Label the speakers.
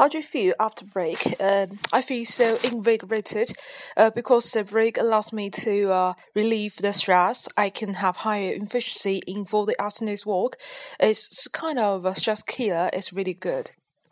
Speaker 1: How do you feel after break? Um, I feel so invigorated uh, because the break allows me to uh, relieve the stress. I can have higher efficiency in for the afternoon's work. It's kind of a stress killer. It's really good.